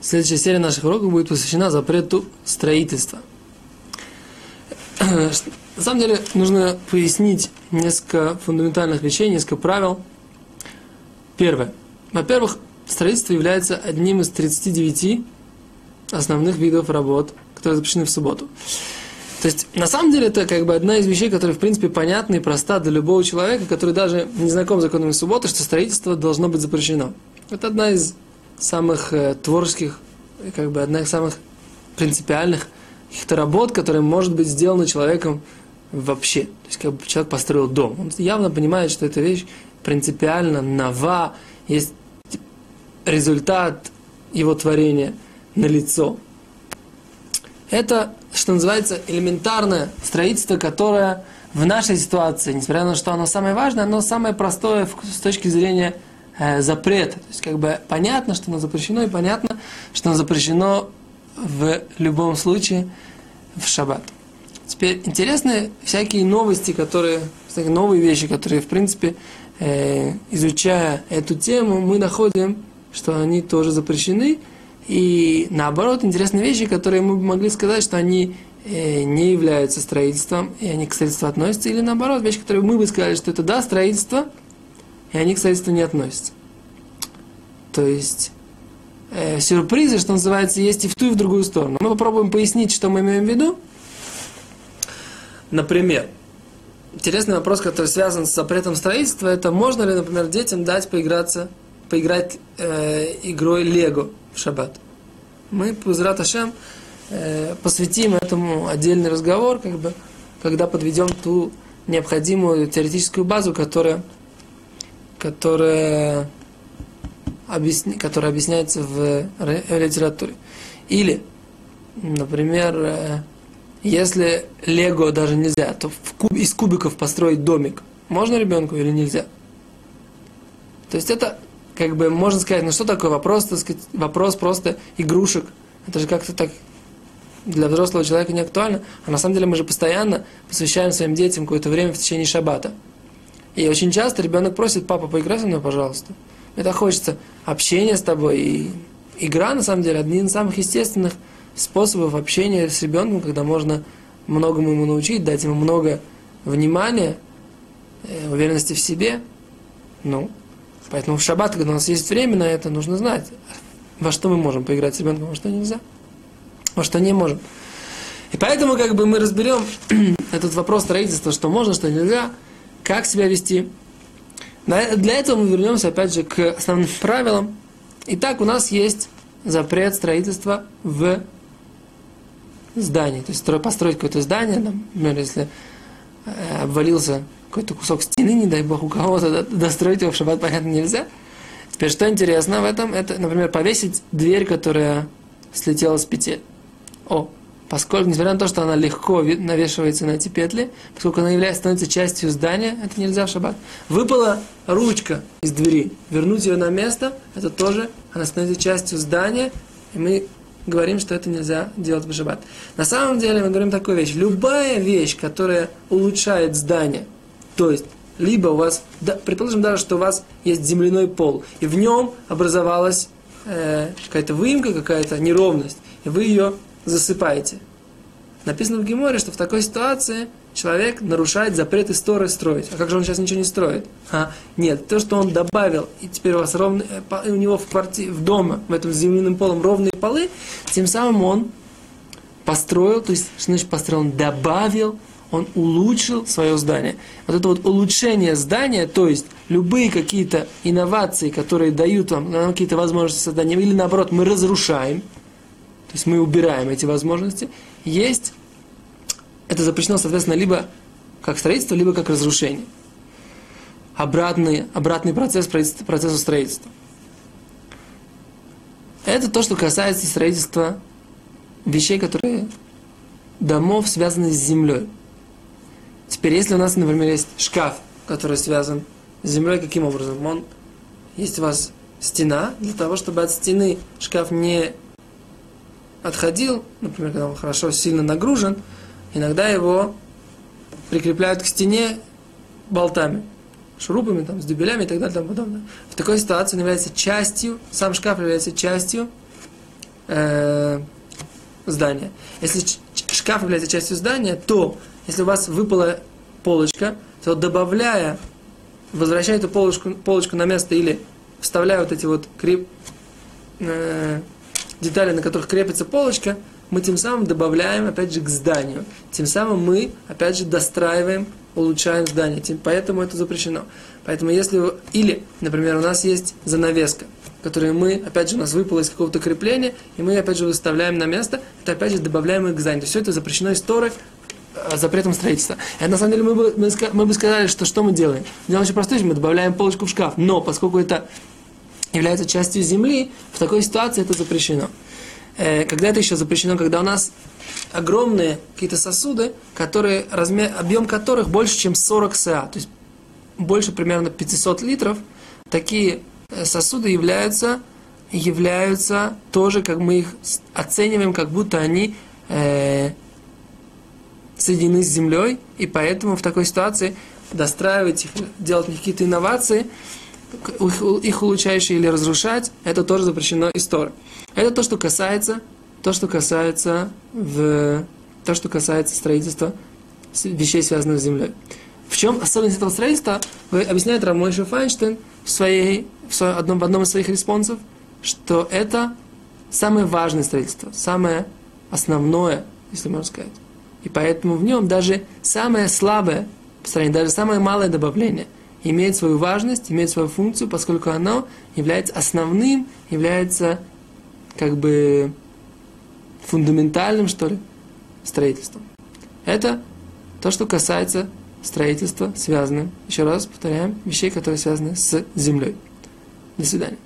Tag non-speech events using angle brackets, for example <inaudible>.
Следующая серия наших уроков будет посвящена запрету строительства. На самом деле нужно пояснить несколько фундаментальных вещей, несколько правил. Первое. Во-первых, строительство является одним из 39 основных видов работ, которые запрещены в субботу. То есть, на самом деле, это как бы одна из вещей, которая, в принципе, понятна и проста для любого человека, который даже не знаком с законами субботы, что строительство должно быть запрещено. Это одна из самых э, творческих, как бы одна из самых принципиальных каких-то работ, которые может быть сделана человеком вообще. То есть, как бы человек построил дом. Он явно понимает, что эта вещь принципиально нова, есть результат его творения на лицо. Это, что называется, элементарное строительство, которое в нашей ситуации, несмотря на то, что оно самое важное, оно самое простое с точки зрения э, запрета. То есть, как бы понятно, что оно запрещено, и понятно, что оно запрещено в любом случае в шаббат. Теперь интересны всякие новости, которые, всякие новые вещи, которые, в принципе, э, изучая эту тему, мы находим, что они тоже запрещены. И наоборот, интересные вещи, которые мы могли сказать, что они э, не являются строительством, и они к строительству относятся, или наоборот, вещи, которые мы бы сказали, что это да, строительство, и они к строительству не относятся. То есть э, сюрпризы, что называется, есть и в ту, и в другую сторону. Мы попробуем пояснить, что мы имеем в виду. Например, интересный вопрос, который связан с запретом строительства, это можно ли, например, детям дать поиграться, поиграть э, игрой Лего в шаббат. Мы, Пузрат э, посвятим этому отдельный разговор, как бы, когда подведем ту необходимую теоретическую базу, которая, которая объясни, которая объясняется в литературе. Или, например, э, если лего даже нельзя, то куб, из кубиков построить домик можно ребенку или нельзя? То есть это, как бы, можно сказать, ну что такое вопрос, так сказать, вопрос просто игрушек. Это же как-то так для взрослого человека не актуально. А на самом деле мы же постоянно посвящаем своим детям какое-то время в течение шаббата. И очень часто ребенок просит, папа, поиграй со мной, пожалуйста. Это хочется общения с тобой. И игра, на самом деле, один из самых естественных способов общения с ребенком, когда можно многому ему научить, дать ему много внимания, э, уверенности в себе. Ну, поэтому в шаббат, когда у нас есть время на это, нужно знать, во что мы можем поиграть с ребенком, во что нельзя, во что не можем. И поэтому как бы мы разберем <clears throat> этот вопрос строительства, что можно, что нельзя, как себя вести, для этого мы вернемся опять же к основным правилам. Итак, у нас есть запрет строительства в здании. То есть построить какое-то здание, например, если э, обвалился какой-то кусок стены, не дай бог, у кого-то достроить его в шаббат, понятно, нельзя. Теперь, что интересно в этом, это, например, повесить дверь, которая слетела с петель. О, Поскольку, несмотря на то, что она легко навешивается на эти петли, поскольку она является, становится частью здания, это нельзя в шаббат. Выпала ручка из двери, вернуть ее на место, это тоже, она становится частью здания, и мы говорим, что это нельзя делать в шаббат. На самом деле мы говорим такую вещь. Любая вещь, которая улучшает здание, то есть либо у вас, да, предположим даже, что у вас есть земляной пол, и в нем образовалась э, какая-то выемка, какая-то неровность, и вы ее засыпаете. Написано в Геморе, что в такой ситуации человек нарушает запрет истории строить. А как же он сейчас ничего не строит? А, нет, то, что он добавил, и теперь у вас ровные, э, у него в, квартире, в дома, в этом земляным полом ровные полы, тем самым он построил, то есть, что значит построил, он добавил, он улучшил свое здание. Вот это вот улучшение здания, то есть любые какие-то инновации, которые дают вам какие-то возможности создания, или наоборот мы разрушаем – то есть мы убираем эти возможности, есть, это запрещено, соответственно, либо как строительство, либо как разрушение. Обратный, обратный процесс процессу строительства. Это то, что касается строительства вещей, которые домов связаны с землей. Теперь, если у нас, например, есть шкаф, который связан с землей, каким образом? Он, есть у вас стена, для того, чтобы от стены шкаф не отходил, например, когда он хорошо, сильно нагружен, иногда его прикрепляют к стене болтами, шурупами, там, с дюбелями и так далее и тому подобное. В такой ситуации он является частью, сам шкаф является частью э, здания. Если шкаф является частью здания, то если у вас выпала полочка, то добавляя, возвращая эту полочку, полочку на место или вставляя вот эти вот креп, э, детали, на которых крепится полочка, мы тем самым добавляем, опять же, к зданию. Тем самым мы, опять же, достраиваем, улучшаем здание. Тем, поэтому это запрещено. Поэтому если... Или, например, у нас есть занавеска, которую мы, опять же, у нас выпало из какого-то крепления, и мы, опять же, выставляем на место, это, опять же, добавляем их к зданию. Все это запрещено историей, э, запретом строительства. Это, на самом деле, мы бы, мы, мы бы сказали, что что мы делаем? Делаем очень простую мы добавляем полочку в шкаф. Но, поскольку это является частью земли, в такой ситуации это запрещено. Э, когда это еще запрещено, когда у нас огромные какие-то сосуды, которые, размер, объем которых больше, чем 40 СА, то есть больше примерно 500 литров, такие э, сосуды являются, являются тоже, как мы их оцениваем, как будто они э, соединены с землей, и поэтому в такой ситуации достраивать их, делать какие-то инновации – их, улучшающие или разрушать, это тоже запрещено историей. Это то, что касается, то, что касается в, то, что касается строительства вещей, связанных с землей. В чем особенность этого строительства, объясняет Рамойша Файнштейн в, своей, в, своем, одном, в одном из своих респонсов, что это самое важное строительство, самое основное, если можно сказать. И поэтому в нем даже самое слабое построение, даже самое малое добавление – имеет свою важность, имеет свою функцию, поскольку оно является основным, является как бы фундаментальным, что ли, строительством. Это то, что касается строительства, связанным, еще раз повторяем, вещей, которые связаны с землей. До свидания.